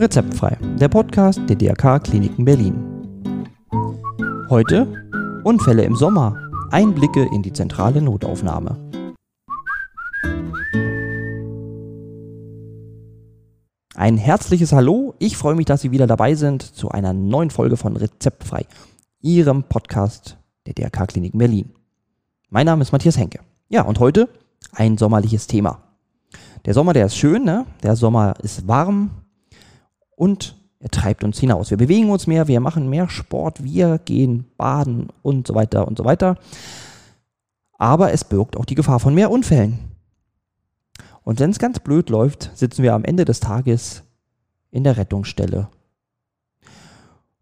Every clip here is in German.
Rezeptfrei, der Podcast der DRK Kliniken Berlin. Heute Unfälle im Sommer, Einblicke in die zentrale Notaufnahme. Ein herzliches Hallo, ich freue mich, dass Sie wieder dabei sind zu einer neuen Folge von Rezeptfrei, Ihrem Podcast der DRK Kliniken Berlin. Mein Name ist Matthias Henke. Ja, und heute ein sommerliches Thema. Der Sommer, der ist schön, ne? Der Sommer ist warm, und er treibt uns hinaus. Wir bewegen uns mehr, wir machen mehr Sport, wir gehen baden und so weiter und so weiter. Aber es birgt auch die Gefahr von mehr Unfällen. Und wenn es ganz blöd läuft, sitzen wir am Ende des Tages in der Rettungsstelle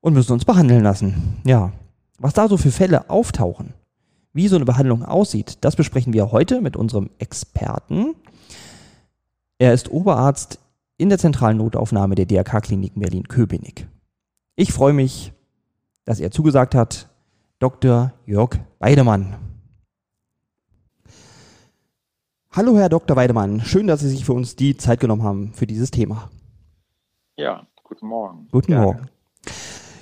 und müssen uns behandeln lassen. Ja, was da so für Fälle auftauchen, wie so eine Behandlung aussieht, das besprechen wir heute mit unserem Experten. Er ist Oberarzt in der zentralen Notaufnahme der DRK-Klinik Berlin-Köpenick. Ich freue mich, dass er zugesagt hat, Dr. Jörg Weidemann. Hallo, Herr Dr. Weidemann. Schön, dass Sie sich für uns die Zeit genommen haben für dieses Thema. Ja, guten Morgen. Guten Gerne. Morgen.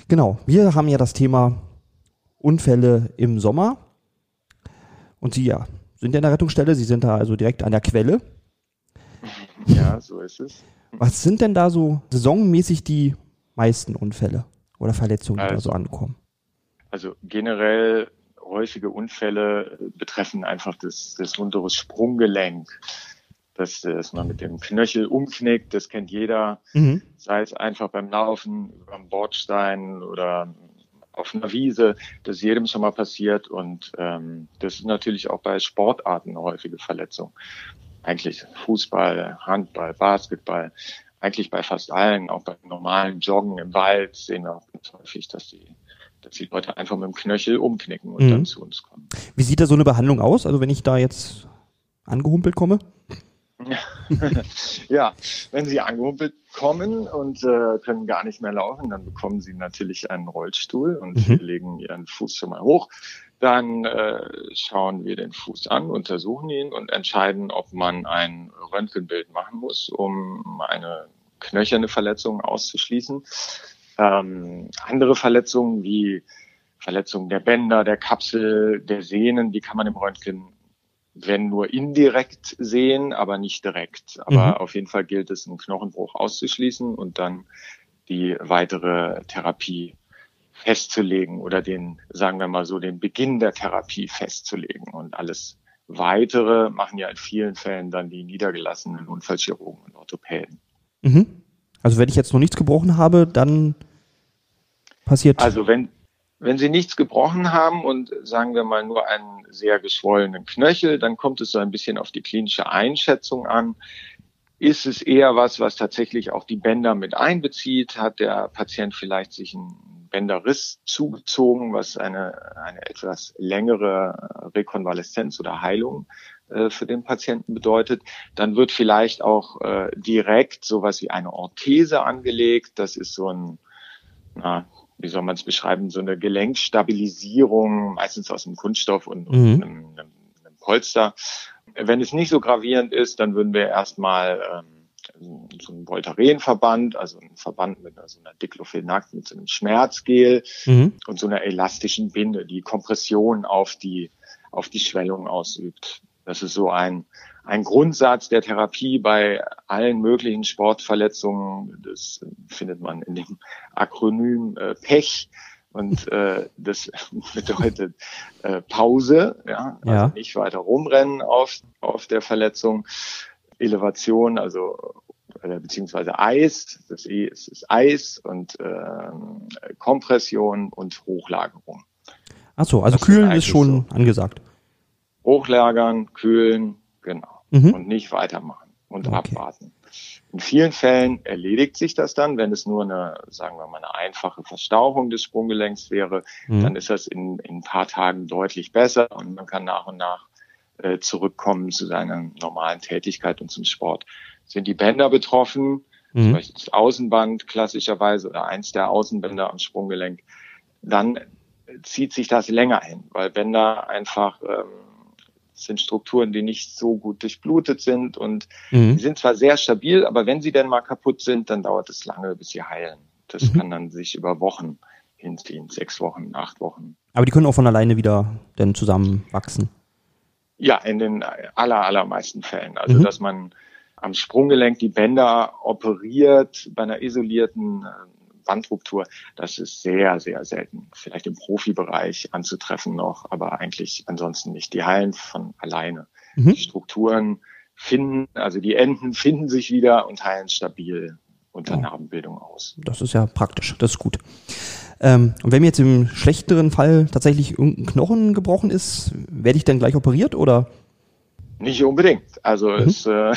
Genau, wir haben ja das Thema Unfälle im Sommer. Und Sie ja, sind ja in der Rettungsstelle, Sie sind da also direkt an der Quelle. Ja, so ist es. Was sind denn da so saisonmäßig die meisten Unfälle oder Verletzungen, die also, da so ankommen? Also generell häufige Unfälle betreffen einfach das, das untere Sprunggelenk. Dass, dass man mit dem Knöchel umknickt, das kennt jeder. Mhm. Sei es einfach beim Laufen, am Bordstein oder auf einer Wiese, das ist jedem schon mal passiert und ähm, das ist natürlich auch bei Sportarten eine häufige Verletzung eigentlich Fußball, Handball, Basketball, eigentlich bei fast allen, auch bei normalen Joggen im Wald sehen wir auch ganz häufig, dass die, dass die Leute einfach mit dem Knöchel umknicken und mhm. dann zu uns kommen. Wie sieht da so eine Behandlung aus? Also wenn ich da jetzt angehumpelt komme? ja, wenn Sie angehumpelt kommen und äh, können gar nicht mehr laufen, dann bekommen Sie natürlich einen Rollstuhl und mhm. legen Ihren Fuß schon mal hoch. Dann äh, schauen wir den Fuß an, untersuchen ihn und entscheiden, ob man ein Röntgenbild machen muss, um eine knöcherne Verletzung auszuschließen. Ähm, andere Verletzungen wie Verletzungen der Bänder, der Kapsel, der Sehnen, die kann man im Röntgen wenn nur indirekt sehen, aber nicht direkt. Aber mhm. auf jeden Fall gilt es, einen Knochenbruch auszuschließen und dann die weitere Therapie festzulegen oder den, sagen wir mal so, den Beginn der Therapie festzulegen. Und alles weitere machen ja in vielen Fällen dann die niedergelassenen Unfallchirurgen und Orthopäden. Mhm. Also wenn ich jetzt noch nichts gebrochen habe, dann passiert. Also wenn, wenn Sie nichts gebrochen haben und sagen wir mal nur einen sehr geschwollenen Knöchel, dann kommt es so ein bisschen auf die klinische Einschätzung an. Ist es eher was, was tatsächlich auch die Bänder mit einbezieht? Hat der Patient vielleicht sich ein Bänderriss zugezogen, was eine, eine etwas längere Rekonvaleszenz oder Heilung äh, für den Patienten bedeutet. Dann wird vielleicht auch äh, direkt sowas wie eine Orthese angelegt. Das ist so ein, na, wie soll man es beschreiben, so eine Gelenkstabilisierung, meistens aus einem Kunststoff und, mhm. und einem, einem, Polster. Wenn es nicht so gravierend ist, dann würden wir erstmal ähm, so ein Voltaren-Verband, also ein Verband mit so einer Diclofenac, mit so einem Schmerzgel mhm. und so einer elastischen Binde, die Kompression auf die, auf die Schwellung ausübt. Das ist so ein, ein Grundsatz der Therapie bei allen möglichen Sportverletzungen. Das findet man in dem Akronym äh, PECH. Und äh, das bedeutet äh, Pause, ja, also ja. nicht weiter rumrennen auf, auf der Verletzung. Elevation, also äh, beziehungsweise Eis, das E ist, ist Eis und ähm, Kompression und Hochlagerung. Ach so, also das kühlen ist schon so. angesagt. Hochlagern, kühlen, genau. Mhm. Und nicht weitermachen und okay. abwarten. In vielen Fällen erledigt sich das dann, wenn es nur eine, sagen wir mal, eine einfache Verstauchung des Sprunggelenks wäre, mhm. dann ist das in, in ein paar Tagen deutlich besser und man kann nach und nach äh, zurückkommen zu seiner normalen Tätigkeit und zum Sport. Sind die Bänder betroffen, mhm. zum Beispiel das Außenband klassischerweise oder eins der Außenbänder am Sprunggelenk, dann zieht sich das länger hin, weil Bänder einfach ähm, Das sind Strukturen, die nicht so gut durchblutet sind und mhm. die sind zwar sehr stabil, aber wenn sie denn mal kaputt sind, dann dauert es lange, bis sie heilen. Das mhm. kann dann sich über Wochen hinziehen, sechs Wochen, acht Wochen. Aber die können auch von alleine wieder dann zusammenwachsen. Ja, in den aller, allermeisten Fällen. Also, mhm. dass man am Sprunggelenk die Bänder operiert bei einer isolierten äh, Bandruptur, das ist sehr, sehr selten. Vielleicht im Profibereich anzutreffen noch, aber eigentlich ansonsten nicht. Die heilen von alleine. Mhm. Die Strukturen finden, also die Enden finden sich wieder und heilen stabil unter. Narbenbildung aus. Das ist ja praktisch, das ist gut. Ähm, und wenn mir jetzt im schlechteren Fall tatsächlich irgendein Knochen gebrochen ist, werde ich dann gleich operiert oder? Nicht unbedingt. Also mhm. es äh,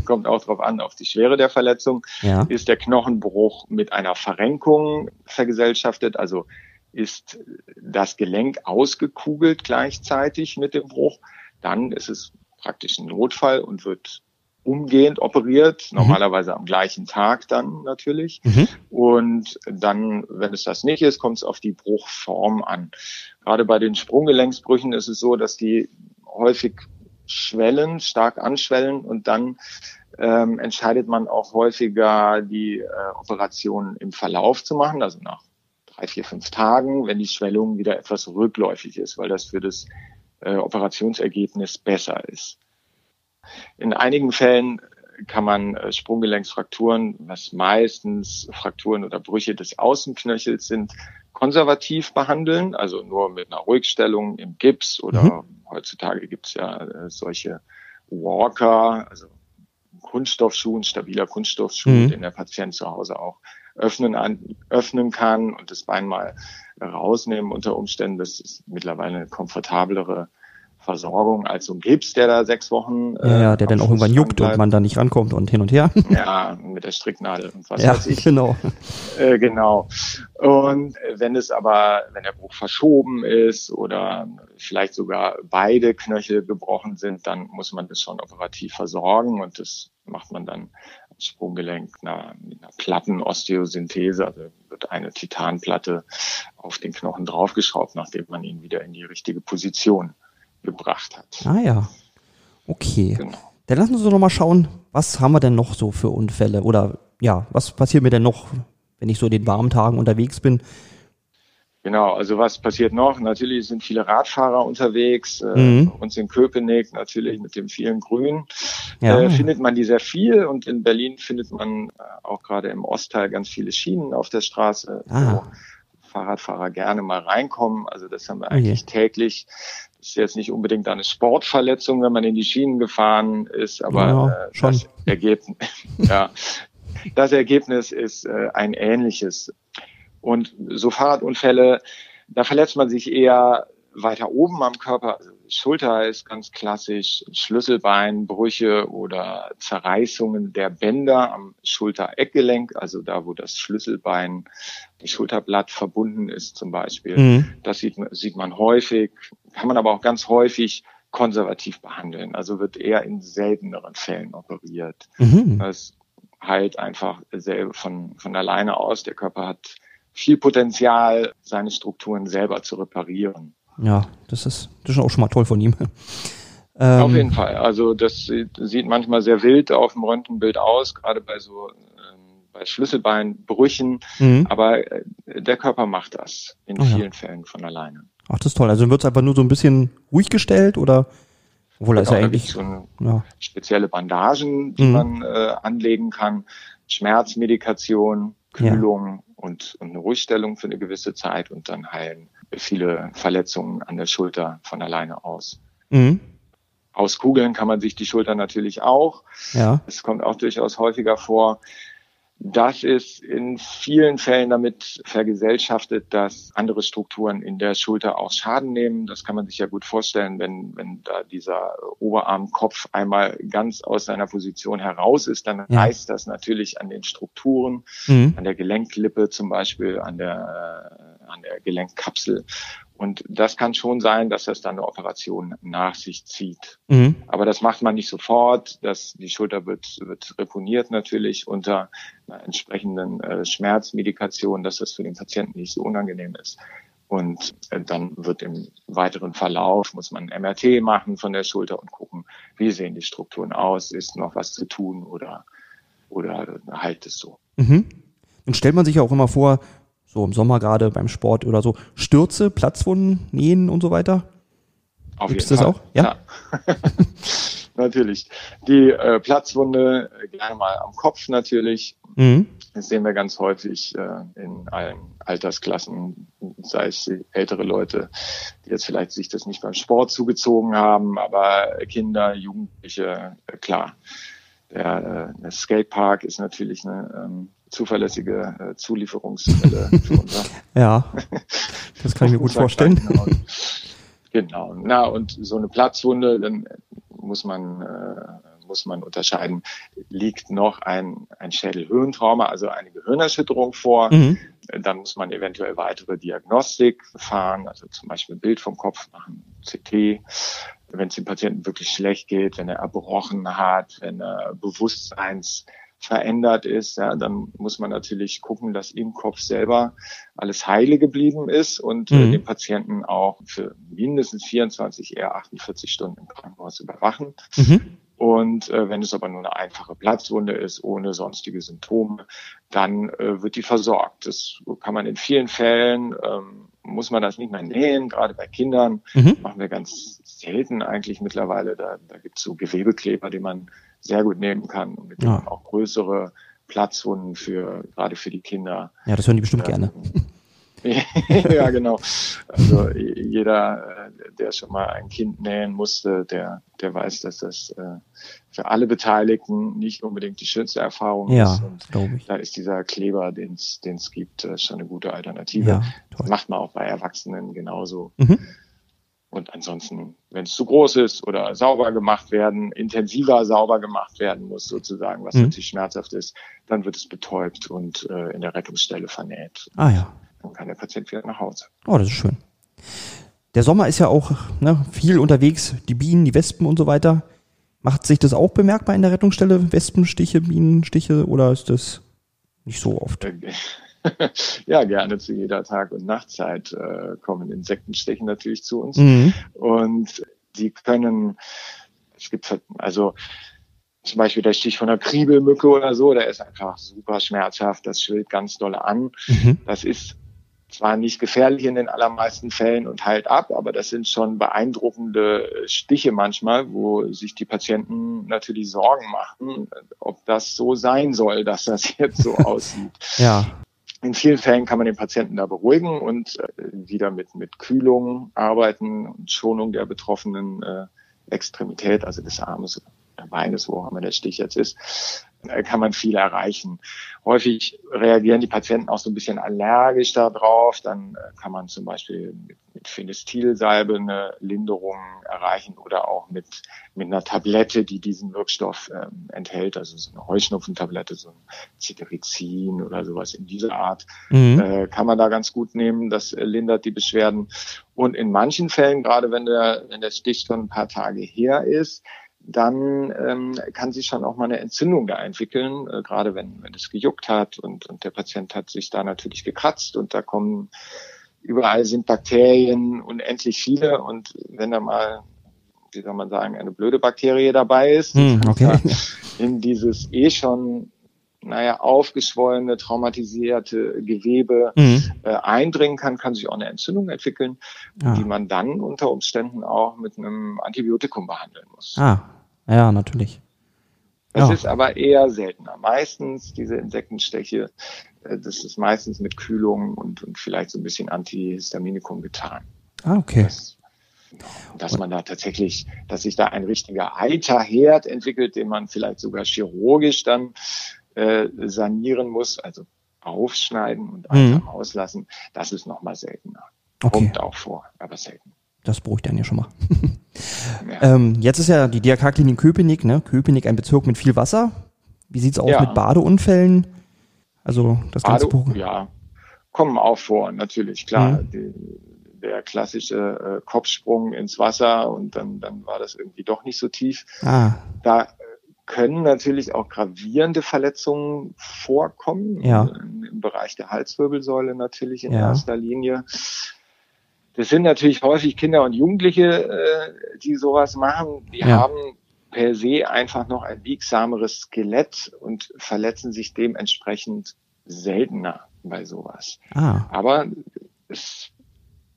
kommt auch darauf an, auf die Schwere der Verletzung. Ja. Ist der Knochenbruch mit einer Verrenkung vergesellschaftet? Also ist das Gelenk ausgekugelt gleichzeitig mit dem Bruch? Dann ist es praktisch ein Notfall und wird umgehend operiert, mhm. normalerweise am gleichen Tag dann natürlich. Mhm. Und dann, wenn es das nicht ist, kommt es auf die Bruchform an. Gerade bei den Sprunggelenksbrüchen ist es so, dass die häufig schwellen, stark anschwellen und dann ähm, entscheidet man auch häufiger, die äh, Operation im Verlauf zu machen, also nach drei, vier, fünf Tagen, wenn die Schwellung wieder etwas rückläufig ist, weil das für das äh, Operationsergebnis besser ist. In einigen Fällen kann man äh, Sprunggelenksfrakturen, was meistens Frakturen oder Brüche des Außenknöchels sind, konservativ behandeln, also nur mit einer Ruhigstellung im Gips oder mhm. Heutzutage gibt's ja äh, solche Walker, also Kunststoffschuh, ein stabiler Kunststoffschuh, mhm. den der Patient zu Hause auch öffnen, an, öffnen kann und das Bein mal rausnehmen unter Umständen. Das ist mittlerweile eine komfortablere Versorgung als so ein Gips, der da sechs Wochen. Äh, ja, ja, der dann auch irgendwann juckt bleibt. und man da nicht rankommt und hin und her. Ja, mit der Stricknadel und was ja, weiß ich. Genau. Äh, genau. Und wenn es aber, wenn der Bruch verschoben ist oder vielleicht sogar beide Knöchel gebrochen sind, dann muss man das schon operativ versorgen und das macht man dann am Sprunggelenk einer, mit einer Plattenosteosynthese, also wird eine Titanplatte auf den Knochen draufgeschraubt, nachdem man ihn wieder in die richtige Position gebracht hat. Ah ja. Okay. Genau. Dann lassen Sie uns doch mal schauen, was haben wir denn noch so für Unfälle? Oder ja, was passiert mir denn noch, wenn ich so in den warmen Tagen unterwegs bin? Genau, also was passiert noch? Natürlich sind viele Radfahrer unterwegs. Äh, mhm. Uns in Köpenick natürlich mit dem vielen Grün ja. äh, findet man die sehr viel und in Berlin findet man äh, auch gerade im Ostteil ganz viele Schienen auf der Straße, ah. wo Fahrradfahrer gerne mal reinkommen. Also das haben wir oh eigentlich okay. täglich ist jetzt nicht unbedingt eine Sportverletzung, wenn man in die Schienen gefahren ist, aber ja, äh, das Ergebnis, ja, das Ergebnis ist äh, ein ähnliches. Und so Fahrradunfälle, da verletzt man sich eher weiter oben am Körper. Also Schulter ist ganz klassisch, Schlüsselbeinbrüche oder Zerreißungen der Bänder am Schultereckgelenk, also da, wo das Schlüsselbein, das Schulterblatt verbunden ist zum Beispiel. Mhm. Das sieht, sieht man häufig, kann man aber auch ganz häufig konservativ behandeln. Also wird eher in selteneren Fällen operiert. Mhm. Das heilt einfach selber von, von alleine aus. Der Körper hat viel Potenzial, seine Strukturen selber zu reparieren. Ja, das ist, das ist auch schon mal toll von ihm. Ähm, auf jeden Fall. Also das sieht manchmal sehr wild auf dem Röntgenbild aus, gerade bei so ähm, bei Schlüsselbeinbrüchen. Mhm. Aber äh, der Körper macht das in oh, vielen ja. Fällen von alleine. Ach, das ist toll. Also wird es einfach nur so ein bisschen ruhig gestellt oder? Obwohl das genau, ja eigentlich so ja. spezielle Bandagen, die mhm. man äh, anlegen kann, Schmerzmedikation, Kühlung ja. und, und eine Ruhigstellung für eine gewisse Zeit und dann heilen viele Verletzungen an der Schulter von alleine aus. Mhm. Auskugeln kann man sich die Schulter natürlich auch. Ja. Es kommt auch durchaus häufiger vor. Das ist in vielen Fällen damit vergesellschaftet, dass andere Strukturen in der Schulter auch Schaden nehmen. Das kann man sich ja gut vorstellen, wenn, wenn da dieser Oberarmkopf einmal ganz aus seiner Position heraus ist, dann ja. reißt das natürlich an den Strukturen, mhm. an der Gelenklippe zum Beispiel, an der, an der Gelenkkapsel. Und das kann schon sein, dass das dann eine Operation nach sich zieht. Mhm. Aber das macht man nicht sofort. Das, die Schulter wird, wird reponiert natürlich unter einer entsprechenden äh, Schmerzmedikation, dass das für den Patienten nicht so unangenehm ist. Und äh, dann wird im weiteren Verlauf, muss man ein MRT machen von der Schulter und gucken, wie sehen die Strukturen aus, ist noch was zu tun oder, oder halt es so. Mhm. Und stellt man sich ja auch immer vor, so im Sommer gerade beim Sport oder so, Stürze, Platzwunden, Nähen und so weiter? Auf Gibt's jeden das Fall. auch? Ja. natürlich. Die äh, Platzwunde äh, gerne mal am Kopf natürlich. Mhm. Das sehen wir ganz häufig äh, in allen Altersklassen, sei es ältere Leute, die jetzt vielleicht sich das nicht beim Sport zugezogen haben, aber Kinder, Jugendliche, äh, klar. Der, äh, der Skatepark ist natürlich eine ähm, zuverlässige äh, Zulieferungsquelle für unser Ja, das kann ich mir gut vorstellen. Genau. Na, und so eine Platzwunde, dann muss man, äh, muss man unterscheiden, liegt noch ein, ein Schädelhirntrauma, also eine Gehirnerschütterung vor. Mhm. Dann muss man eventuell weitere Diagnostik fahren, also zum Beispiel ein Bild vom Kopf machen, CT. Wenn es dem Patienten wirklich schlecht geht, wenn er erbrochen hat, wenn er Bewusstseins verändert ist, ja, dann muss man natürlich gucken, dass im Kopf selber alles heile geblieben ist und äh, Mhm. den Patienten auch für mindestens 24, eher 48 Stunden im Krankenhaus überwachen. Mhm. Und äh, wenn es aber nur eine einfache Platzwunde ist, ohne sonstige Symptome, dann äh, wird die versorgt. Das kann man in vielen Fällen, ähm, muss man das nicht mehr nähen, gerade bei Kindern Mhm. machen wir ganz selten eigentlich mittlerweile. Da, da gibt es so Gewebekleber, die man sehr gut nehmen kann und mit denen Ja. man auch größere Platzwunden für gerade für die Kinder. Ja, das hören die bestimmt gerne. ja, genau. Also jeder, äh, der schon mal ein Kind nähen musste, der, der weiß, dass das äh, für alle Beteiligten nicht unbedingt die schönste Erfahrung Ja, ist. Und glaube ich. da ist dieser Kleber, den es gibt, äh, schon eine gute Alternative. Ja, Das macht man auch bei Erwachsenen genauso. Mhm. Und ansonsten, wenn es zu groß ist oder sauber gemacht werden, intensiver sauber gemacht werden muss sozusagen, was Mhm. natürlich schmerzhaft ist, dann wird es betäubt und äh, in der Rettungsstelle vernäht. Ah ja. Dann kann der Patient wieder nach Hause. Oh, das ist schön. Der Sommer ist ja auch ne, viel unterwegs, die Bienen, die Wespen und so weiter. Macht sich das auch bemerkbar in der Rettungsstelle? Wespenstiche, Bienenstiche oder ist das nicht so oft? Äh, ja, gerne zu jeder Tag- und Nachtzeit äh, kommen Insektenstiche natürlich zu uns. Mhm. Und die können, es gibt also zum Beispiel der Stich von einer Kriebelmücke oder so, der ist einfach super schmerzhaft, das schwillt ganz dolle an. Mhm. Das ist zwar nicht gefährlich in den allermeisten Fällen und heilt ab, aber das sind schon beeindruckende Stiche manchmal, wo sich die Patienten natürlich Sorgen machen, ob das so sein soll, dass das jetzt so aussieht. Ja. In vielen Fällen kann man den Patienten da beruhigen und äh, wieder mit, mit Kühlung arbeiten und Schonung der betroffenen äh, Extremität, also des Armes oder Beines, wo auch immer der Stich jetzt ist, kann man viel erreichen. Häufig reagieren die Patienten auch so ein bisschen allergisch darauf. Dann äh, kann man zum Beispiel mit, mit Phenestilsalbe eine Linderung erreichen oder auch mit, mit einer Tablette, die diesen Wirkstoff ähm, enthält, also so eine Heuschnupfentablette, so ein Cetirizin oder sowas in dieser Art, Mhm. äh, kann man da ganz gut nehmen. Das äh, lindert die Beschwerden. Und in manchen Fällen, gerade wenn der, wenn der Stich schon ein paar Tage her ist, dann ähm, kann sich schon auch mal eine Entzündung da entwickeln, äh, gerade wenn, wenn es gejuckt hat und, und der Patient hat sich da natürlich gekratzt und da kommen überall sind Bakterien unendlich viele und wenn da mal, wie soll man sagen, eine blöde Bakterie dabei ist, Hm, okay. in dieses eh schon naja, aufgeschwollene, traumatisierte Gewebe Mhm. äh, eindringen kann, kann sich auch eine Entzündung entwickeln, Ah. die man dann unter Umständen auch mit einem Antibiotikum behandeln muss. ah, ja, natürlich. Das Ja. ist aber eher seltener. Meistens diese Insektenstiche, äh, das ist meistens mit Kühlung und, und vielleicht so ein bisschen Antihistaminikum getan. Ah, okay. Das, dass man da tatsächlich, dass sich da ein richtiger Eiterherd entwickelt, den man vielleicht sogar chirurgisch dann äh, sanieren muss, also aufschneiden und Mhm. einfach auslassen, das ist nochmal seltener. Okay, Kommt auch vor, aber selten. das beruhigt einen ja schon mal. Ja. Ähm, jetzt ist ja die DRK-Klinik Köpenick, ne? Köpenick ein Bezirk mit viel Wasser. Wie sieht's aus Ja. mit Badeunfällen? Also das ganze Bade, Buch. ja, kommen auch vor, natürlich, klar. Mhm. Die, der klassische äh, Kopfsprung ins Wasser und dann, dann war das irgendwie doch nicht so tief. Ah, Da äh, können natürlich auch gravierende Verletzungen vorkommen, Ja. im, im Bereich der Halswirbelsäule natürlich in Ja. erster Linie. Das sind natürlich häufig Kinder und Jugendliche, äh, die sowas machen. Die Ja. haben per se einfach noch ein biegsameres Skelett und verletzen sich dementsprechend seltener bei sowas. Ah, Aber es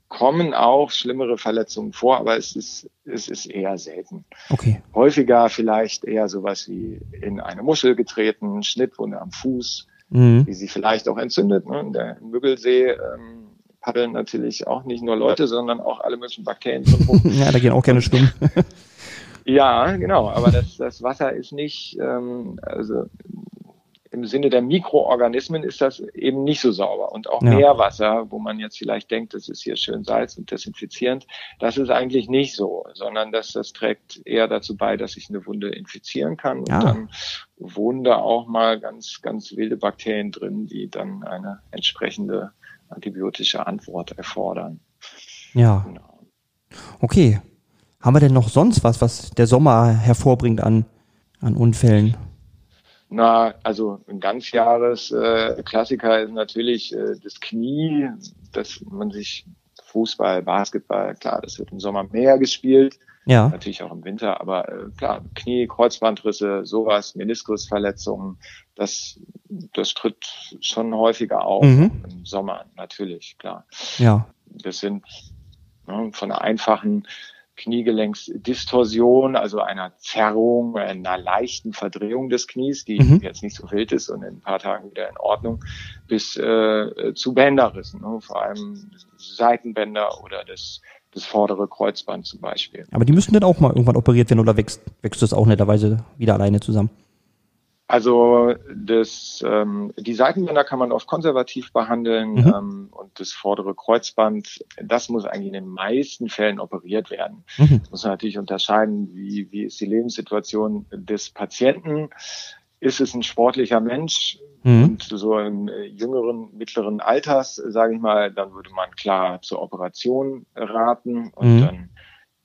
kommen auch schlimmere Verletzungen vor, aber es ist, es ist eher selten. okay. Häufiger vielleicht eher sowas wie in eine Muschel getreten, Schnittwunde am Fuß, Mhm. die sich vielleicht auch entzündet. Ne? In Der Müggelsee ähm, paddeln natürlich auch nicht nur Leute, sondern auch alle möglichen Bakterien. Ja, da gehen auch gerne schwimmen. Ja, genau, aber das, das Wasser ist nicht, ähm, also im Sinne der Mikroorganismen ist das eben nicht so sauber. Und auch Ja. Meerwasser, wo man jetzt vielleicht denkt, das ist hier schön salz und desinfizierend, das ist eigentlich nicht so, sondern das, das trägt eher dazu bei, dass sich eine Wunde infizieren kann. Und Ja. dann wohnen da auch mal ganz, ganz wilde Bakterien drin, die dann eine entsprechende antibiotische Antwort erfordern. Ja, Genau. okay. Haben wir denn noch sonst was, was der Sommer hervorbringt an, an Unfällen? Na, also ein Ganzjahres äh, Klassiker ist natürlich äh, das Knie, dass man sich Fußball, Basketball, klar, das wird im Sommer mehr gespielt, Ja, natürlich auch im Winter, aber äh, klar, Knie, Kreuzbandrisse, sowas, Meniskusverletzungen, das, das tritt schon häufiger auf Mhm. im Sommer, natürlich, klar. ja, Das sind ne, von einer einfachen Kniegelenksdistorsion, also einer Zerrung, einer leichten Verdrehung des Knies, die Mhm. jetzt nicht so wild ist und in ein paar Tagen wieder in Ordnung, bis äh, zu Bänderrissen, ne, vor allem Seitenbänder oder das, das vordere Kreuzband zum Beispiel. aber die müssen dann auch mal irgendwann operiert werden oder wächst, wächst das auch netterweise wieder alleine zusammen? Also das, ähm, die Seitenbänder kann man oft konservativ behandeln Mhm. ähm, und das vordere Kreuzband, das muss eigentlich in den meisten Fällen operiert werden. Mhm. muss man natürlich unterscheiden, wie, wie ist die Lebenssituation des Patienten. Ist es ein sportlicher Mensch Mhm. und so im äh, jüngeren, mittleren Alters, sage ich mal, dann würde man klar zur Operation raten und Mhm. dann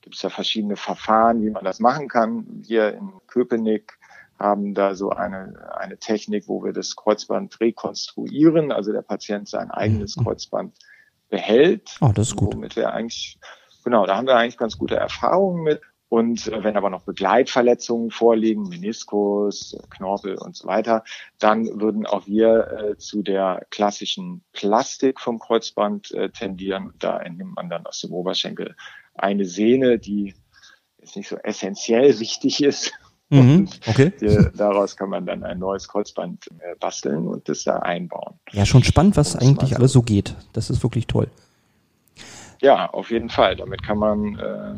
gibt es ja verschiedene Verfahren, wie man das machen kann. Wir in Köpenick haben da so eine, eine Technik, wo wir das Kreuzband rekonstruieren, also der Patient sein eigenes Mhm. Kreuzband behält Oh, das ist gut. womit wir eigentlich, genau, da haben wir eigentlich ganz gute Erfahrungen mit. Und äh, wenn aber noch Begleitverletzungen vorliegen, Meniskus, Knorpel und so weiter, dann würden auch wir äh, zu der klassischen Plastik vom Kreuzband äh, tendieren. Da entnimmt man dann aus dem Oberschenkel eine Sehne, die jetzt nicht so essentiell wichtig ist. Mhm. Okay. Die, daraus kann man dann ein neues Kreuzband äh, basteln und das da einbauen. Ja, schon spannend, was eigentlich so- alles so geht. Das ist wirklich toll. Ja, auf jeden Fall. Damit kann man äh,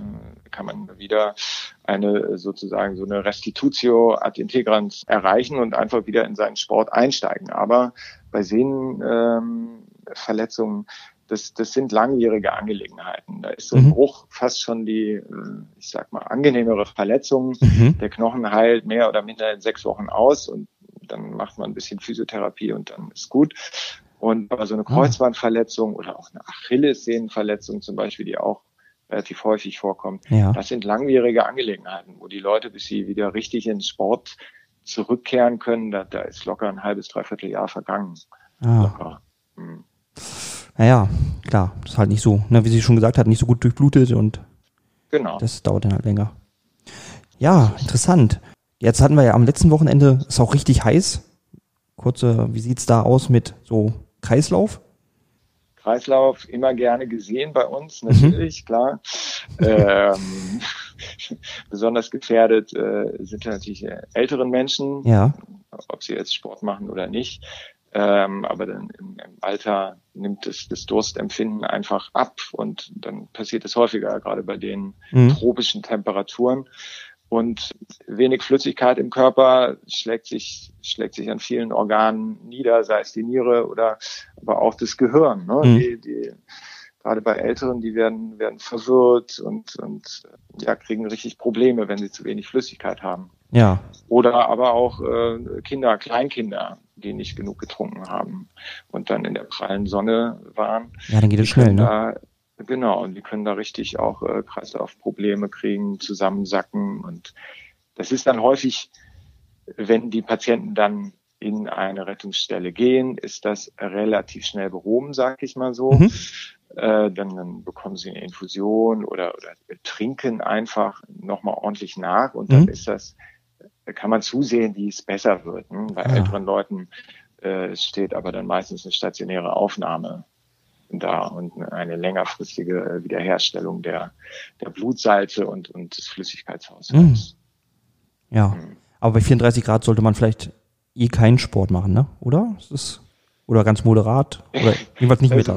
kann man wieder eine sozusagen so eine Restitutio ad integrans erreichen und einfach wieder in seinen Sport einsteigen. Aber bei Sehnenverletzungen, ähm, das, das sind langjährige Angelegenheiten. Da ist so ein Mhm. Bruch fast schon die, äh, ich sag mal, angenehmere Verletzung. Mhm. Der Knochen heilt mehr oder minder in sechs Wochen aus und dann macht man ein bisschen Physiotherapie und dann ist gut. Und aber so eine Ah. Kreuzbandverletzung oder auch eine Achillessehnenverletzung zum Beispiel, die auch relativ häufig vorkommt, Ja. das sind langwierige Angelegenheiten, wo die Leute, bis sie wieder richtig ins Sport zurückkehren können, da, da ist locker ein halbes, dreiviertel Jahr vergangen. Ah. Locker. Hm. Naja, klar, das ist halt nicht so, ne, wie sie schon gesagt hat, nicht so gut durchblutet und Genau. das dauert dann halt länger. Ja, interessant. Jetzt hatten wir ja am letzten Wochenende, ist auch richtig heiß. Kurze, wie sieht's da aus mit so Kreislauf? Kreislauf immer gerne gesehen bei uns, Mhm. natürlich, klar. Ähm, besonders gefährdet äh, sind natürlich älteren Menschen, Ja. ob sie jetzt Sport machen oder nicht. Ähm, aber dann im, im Alter nimmt es das Durstempfinden einfach ab und dann passiert es häufiger, gerade bei den Mhm. tropischen Temperaturen. Und wenig Flüssigkeit im Körper schlägt sich, schlägt sich an vielen Organen nieder, sei es die Niere oder aber auch das Gehirn. Ne? Mhm. Die, die, gerade bei Älteren, die werden, werden verwirrt und, und ja, kriegen richtig Probleme, wenn sie zu wenig Flüssigkeit haben. Ja. Oder aber auch äh, Kinder, Kleinkinder, die nicht genug getrunken haben und dann in der prallen Sonne waren. Ja, dann geht es schnell, ne? Da, genau, und die können da richtig auch äh, Kreislaufprobleme kriegen, zusammensacken. Und das ist dann häufig, wenn die Patienten dann in eine Rettungsstelle gehen, ist das relativ schnell behoben, sag ich mal so. Mhm. Äh, dann, dann bekommen sie eine Infusion oder, oder trinken einfach nochmal ordentlich nach und dann mhm. ist das, kann man zusehen, wie es besser wird. Ne? Bei ah. älteren Leuten äh, steht aber dann meistens eine stationäre Aufnahme da und eine längerfristige Wiederherstellung der, der Blutsalze und, und des Flüssigkeitshaushalts. Mhm. Ja, mhm. aber bei 34 Grad sollte man vielleicht eh keinen Sport machen, ne? Oder? Ist, oder ganz moderat? Oder jedenfalls nicht mit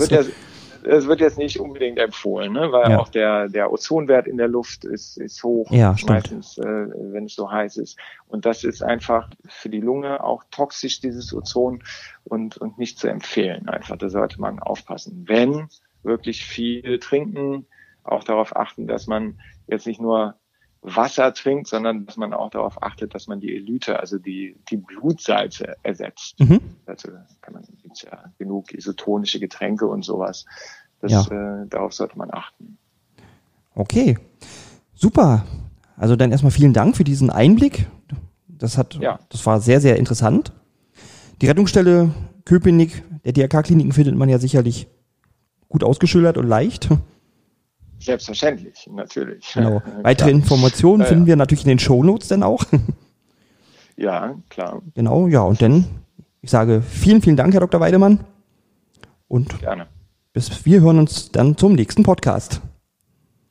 das. Wird jetzt nicht unbedingt empfohlen, ne? weil ja. auch der, der Ozonwert in der Luft ist, ist hoch, ja, meistens, äh, wenn es so heiß ist. Und das ist einfach für die Lunge auch toxisch, dieses Ozon, und, und nicht zu empfehlen. Einfach, da sollte man aufpassen. Wenn wirklich viel trinken, auch darauf achten, dass man jetzt nicht nur Wasser trinkt, sondern dass man auch darauf achtet, dass man die Elyte, also die, die Blutsalze ersetzt. Mhm. Also kann man, gibt's ja genug isotonische Getränke und sowas. Das, ja. äh, darauf sollte man achten. Okay, super. Also dann erstmal vielen Dank für diesen Einblick. Das hat, ja. das war sehr, sehr interessant. Die Rettungsstelle Köpenick der DRK-Kliniken findet man ja sicherlich gut ausgeschildert und leicht. Selbstverständlich, natürlich. Genau. Weitere Informationen ja, finden wir natürlich in den Shownotes dann auch. Ja, klar. Genau, ja, und dann, ich sage vielen, vielen Dank, Herr Dr. Weidemann. Und Gerne. bis wir hören uns dann zum nächsten Podcast.